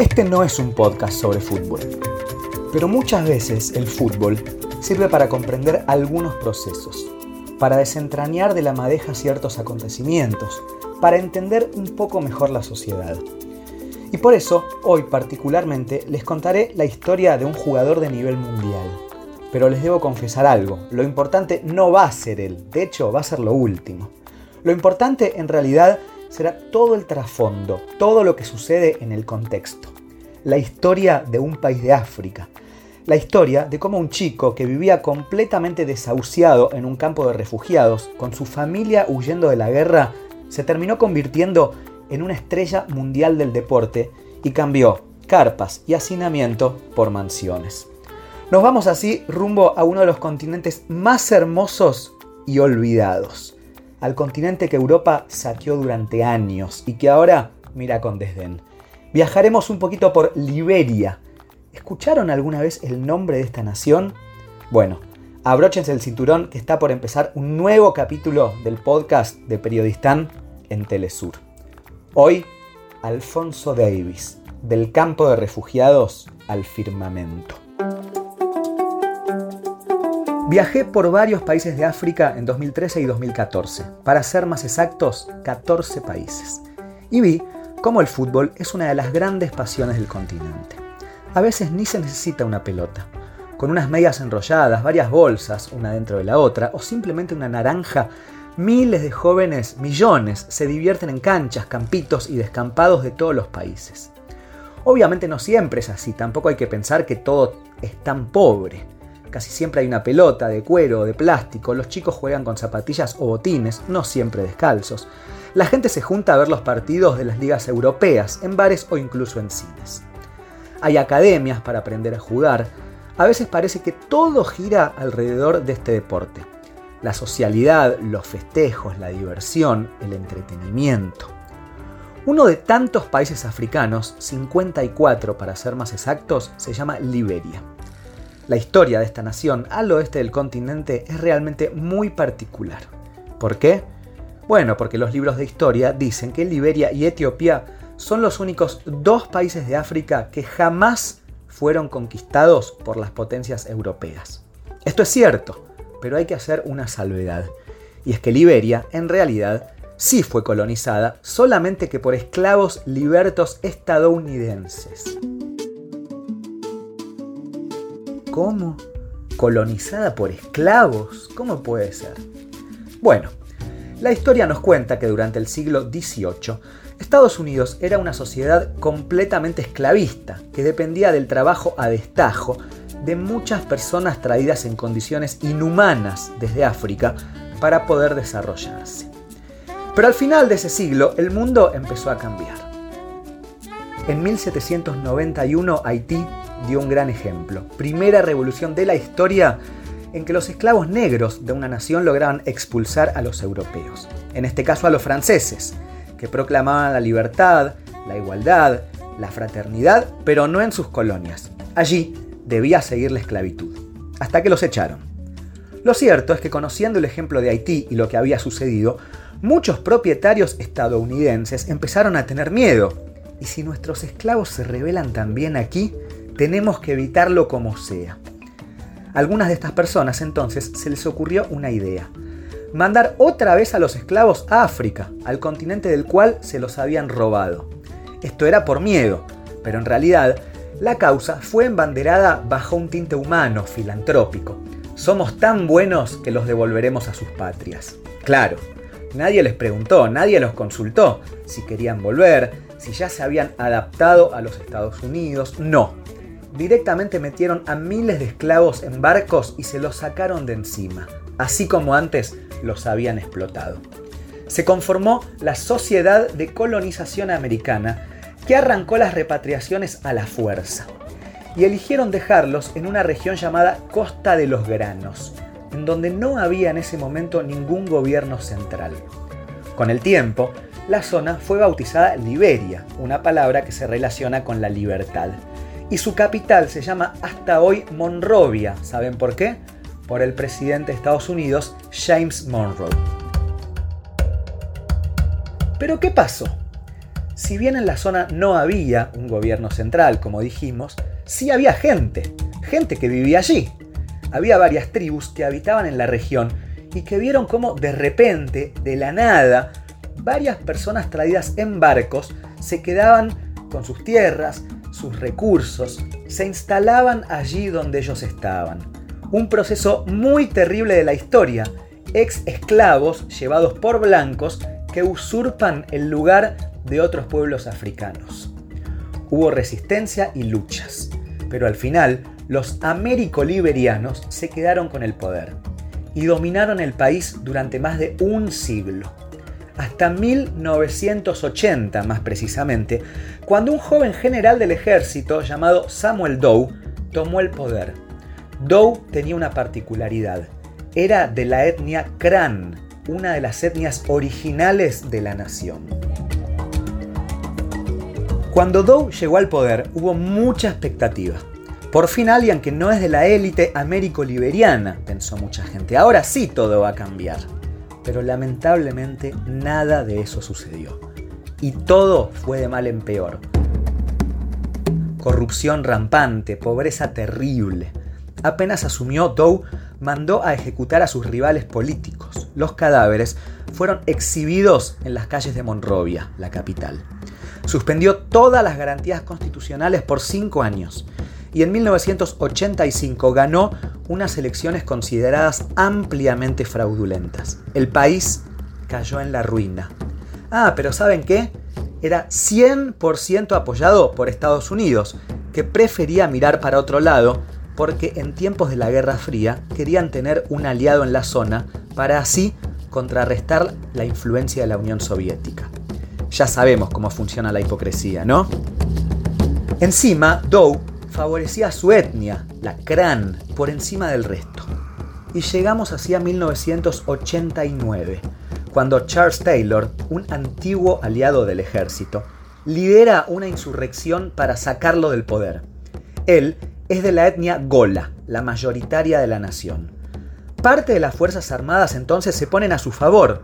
Este no es un podcast sobre fútbol, pero muchas veces el fútbol sirve para comprender algunos procesos, para desentrañar de la madeja ciertos acontecimientos, para entender un poco mejor la sociedad. Y por eso, hoy particularmente, les contaré la historia de un jugador de nivel mundial. Pero les debo confesar algo, lo importante no va a ser él, de hecho va a ser lo último. Lo importante en realidad será todo el trasfondo, todo lo que sucede en el contexto. La historia de un país de África. La historia de cómo un chico que vivía completamente desahuciado en un campo de refugiados, con su familia huyendo de la guerra, se terminó convirtiendo en una estrella mundial del deporte y cambió carpas y hacinamiento por mansiones. Nos vamos así rumbo a uno de los continentes más hermosos y olvidados, al continente que Europa saqueó durante años y que ahora mira con desdén. Viajaremos un poquito por Liberia. ¿Escucharon alguna vez el nombre de esta nación? Bueno, abróchense el cinturón que está por empezar un nuevo capítulo del podcast de Periodistán en Telesur. Hoy, Alfonso Davis, del campo de refugiados al firmamento. Viajé por varios países de África en 2013 y 2014, para ser más exactos, 14 países. Y vi cómo el fútbol es una de las grandes pasiones del continente. A veces ni se necesita una pelota. Con unas medias enrolladas, varias bolsas, una dentro de la otra, o simplemente una naranja, miles de jóvenes, millones, se divierten en canchas, campitos y descampados de todos los países. Obviamente no siempre es así, tampoco hay que pensar que todo es tan pobre. Casi siempre hay una pelota de cuero o de plástico, los chicos juegan con zapatillas o botines, no siempre descalzos. La gente se junta a ver los partidos de las ligas europeas, en bares o incluso en cines. Hay academias para aprender a jugar. A veces parece que todo gira alrededor de este deporte. La socialidad, los festejos, la diversión, el entretenimiento. Uno de tantos países africanos, 54 para ser más exactos, se llama Liberia. La historia de esta nación al oeste del continente es realmente muy particular. ¿Por qué? Bueno, porque los libros de historia dicen que Liberia y Etiopía son los únicos dos países de África que jamás fueron conquistados por las potencias europeas. Esto es cierto, pero hay que hacer una salvedad. Y es que Liberia, en realidad, sí fue colonizada, solamente que por esclavos libertos estadounidenses. ¿Cómo? ¿Colonizada por esclavos? ¿Cómo puede ser? Bueno, la historia nos cuenta que durante el siglo XVIII, Estados Unidos era una sociedad completamente esclavista, que dependía del trabajo a destajo de muchas personas traídas en condiciones inhumanas desde África para poder desarrollarse. Pero al final de ese siglo el mundo empezó a cambiar. En 1791 Haití dio un gran ejemplo. Primera revolución de la historia en que los esclavos negros de una nación lograban expulsar a los europeos, en este caso a los franceses, que proclamaban la libertad, la igualdad, la fraternidad, pero no en sus colonias. Allí debía seguir la esclavitud, hasta que los echaron. Lo cierto es que conociendo el ejemplo de Haití y lo que había sucedido, muchos propietarios estadounidenses empezaron a tener miedo. Y si nuestros esclavos se rebelan también aquí, tenemos que evitarlo como sea. algunas de estas personas entonces se les ocurrió una idea. Mandar otra vez a los esclavos a África, al continente del cual se los habían robado. Esto era por miedo, pero en realidad la causa fue embanderada bajo un tinte humano, filantrópico. Somos tan buenos que los devolveremos a sus patrias. Claro, nadie les preguntó, nadie los consultó si querían volver, si ya se habían adaptado a los Estados Unidos. No, directamente metieron a miles de esclavos en barcos y se los sacaron de encima, así como antes los habían explotado. Se conformó la Sociedad de Colonización Americana, que arrancó las repatriaciones a la fuerza, y eligieron dejarlos en una región llamada Costa de los Granos, en donde no había en ese momento ningún gobierno central. Con el tiempo, la zona fue bautizada Liberia, una palabra que se relaciona con la libertad y su capital se llama hasta hoy Monrovia. ¿Saben por qué? Por el presidente de Estados Unidos, James Monroe. Pero ¿qué pasó? Si bien en la zona no había un gobierno central, como dijimos, sí había gente, gente que vivía allí. Había varias tribus que habitaban en la región y que vieron cómo de repente, de la nada, varias personas traídas en barcos se quedaban con sus tierras, sus recursos, se instalaban allí donde ellos estaban. Un proceso muy terrible de la historia, ex esclavos llevados por blancos que usurpan el lugar de otros pueblos africanos. Hubo resistencia y luchas, pero al final los américo-liberianos se quedaron con el poder y dominaron el país durante más de un siglo. Hasta 1980 más precisamente, cuando un joven general del ejército llamado Samuel Doe tomó el poder. Doe tenía una particularidad, era de la etnia Kran, una de las etnias originales de la nación. Cuando Dow llegó al poder hubo mucha expectativa. Por fin alguien que no es de la élite américo-liberiana, pensó mucha gente. Ahora sí todo va a cambiar. Pero lamentablemente nada de eso sucedió. Y todo fue de mal en peor. Corrupción rampante, pobreza terrible. Apenas asumió Dow, mandó a ejecutar a sus rivales políticos. Los cadáveres fueron exhibidos en las calles de Monrovia, la capital suspendió todas las garantías constitucionales por cinco años y en 1985 ganó unas elecciones consideradas ampliamente fraudulentas. El país cayó en la ruina. Ah, pero ¿saben qué? Era 100% apoyado por Estados Unidos, que prefería mirar para otro lado porque en tiempos de la Guerra Fría querían tener un aliado en la zona para así contrarrestar la influencia de la Unión Soviética. Ya sabemos cómo funciona la hipocresía, ¿no? Encima, Dow favorecía a su etnia, la Kran, por encima del resto. Y llegamos hacia 1989, cuando Charles Taylor, un antiguo aliado del ejército, lidera una insurrección para sacarlo del poder. Él es de la etnia Gola, la mayoritaria de la nación. Parte de las Fuerzas Armadas entonces se ponen a su favor,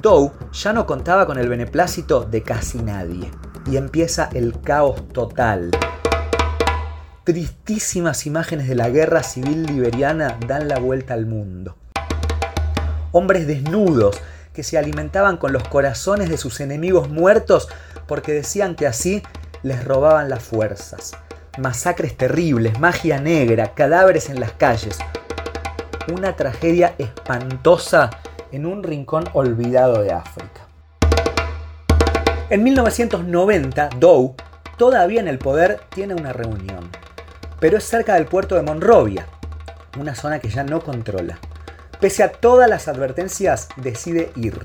Dow ya no contaba con el beneplácito de casi nadie y empieza el caos total. Tristísimas imágenes de la guerra civil liberiana dan la vuelta al mundo. Hombres desnudos que se alimentaban con los corazones de sus enemigos muertos porque decían que así les robaban las fuerzas. Masacres terribles, magia negra, cadáveres en las calles. Una tragedia espantosa en un rincón olvidado de África. En 1990, Dow, todavía en el poder, tiene una reunión, pero es cerca del puerto de Monrovia, una zona que ya no controla. Pese a todas las advertencias, decide ir.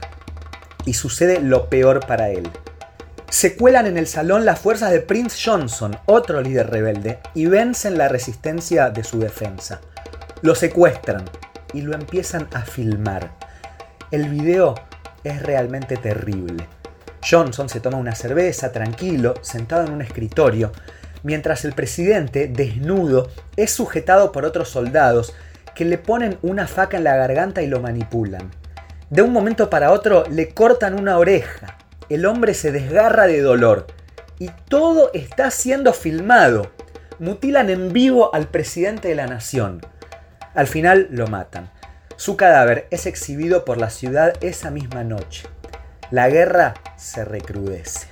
Y sucede lo peor para él. Se cuelan en el salón las fuerzas de Prince Johnson, otro líder rebelde, y vencen la resistencia de su defensa. Lo secuestran y lo empiezan a filmar. El video es realmente terrible. Johnson se toma una cerveza tranquilo, sentado en un escritorio, mientras el presidente, desnudo, es sujetado por otros soldados que le ponen una faca en la garganta y lo manipulan. De un momento para otro le cortan una oreja. El hombre se desgarra de dolor. Y todo está siendo filmado. Mutilan en vivo al presidente de la nación. Al final lo matan. Su cadáver es exhibido por la ciudad esa misma noche. La guerra se recrudece.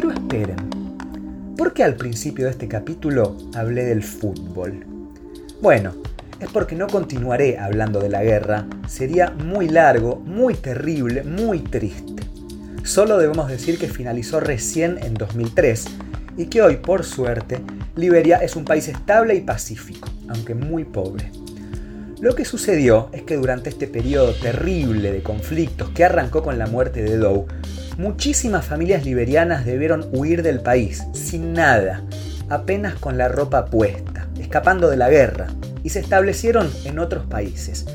Pero esperen, ¿por qué al principio de este capítulo hablé del fútbol? Bueno, es porque no continuaré hablando de la guerra, sería muy largo, muy terrible, muy triste. Solo debemos decir que finalizó recién en 2003 y que hoy, por suerte, Liberia es un país estable y pacífico, aunque muy pobre. Lo que sucedió es que durante este periodo terrible de conflictos que arrancó con la muerte de Dow, muchísimas familias liberianas debieron huir del país, sin nada, apenas con la ropa puesta, escapando de la guerra, y se establecieron en otros países,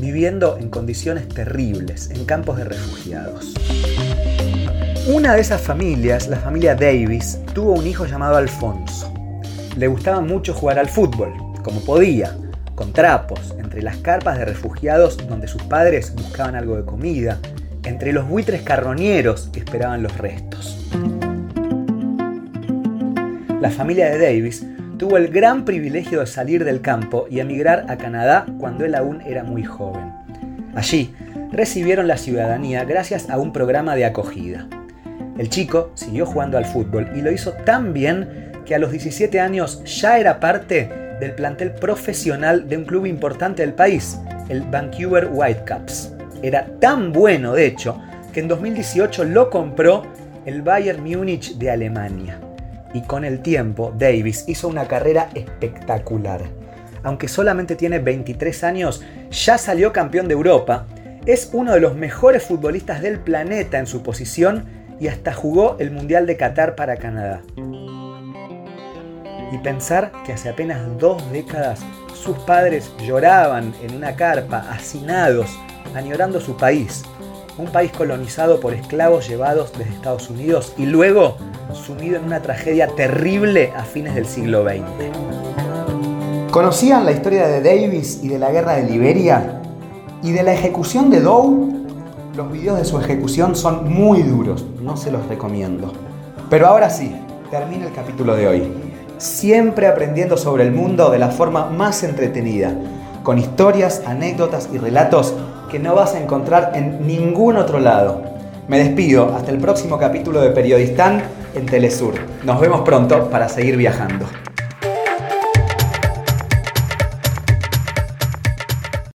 viviendo en condiciones terribles, en campos de refugiados. Una de esas familias, la familia Davis, tuvo un hijo llamado Alfonso. Le gustaba mucho jugar al fútbol, como podía, con trapos, entre las carpas de refugiados donde sus padres buscaban algo de comida entre los buitres carroñeros esperaban los restos. La familia de Davis tuvo el gran privilegio de salir del campo y emigrar a Canadá cuando él aún era muy joven. Allí recibieron la ciudadanía gracias a un programa de acogida. El chico siguió jugando al fútbol y lo hizo tan bien que a los 17 años ya era parte del plantel profesional de un club importante del país, el Vancouver Whitecaps. Era tan bueno, de hecho, que en 2018 lo compró el Bayern Múnich de Alemania y con el tiempo Davis hizo una carrera espectacular. Aunque solamente tiene 23 años, ya salió campeón de Europa, es uno de los mejores futbolistas del planeta en su posición y hasta jugó el Mundial de Qatar para Canadá. Y pensar que hace apenas dos décadas sus padres lloraban en una carpa, hacinados, añorando su país, un país colonizado por esclavos llevados desde Estados Unidos y luego sumido en una tragedia terrible a fines del siglo XX. ¿Conocían la historia de Davis y de la guerra de Liberia? ¿Y de la ejecución de Doe? Los videos de su ejecución son muy duros, no se los recomiendo. Pero ahora sí, termina el capítulo de hoy. Siempre aprendiendo sobre el mundo de la forma más entretenida, con historias, anécdotas y relatos que no vas a encontrar en ningún otro lado. Me despido, hasta el próximo capítulo de Periodistán en Telesur. Nos vemos pronto para seguir viajando.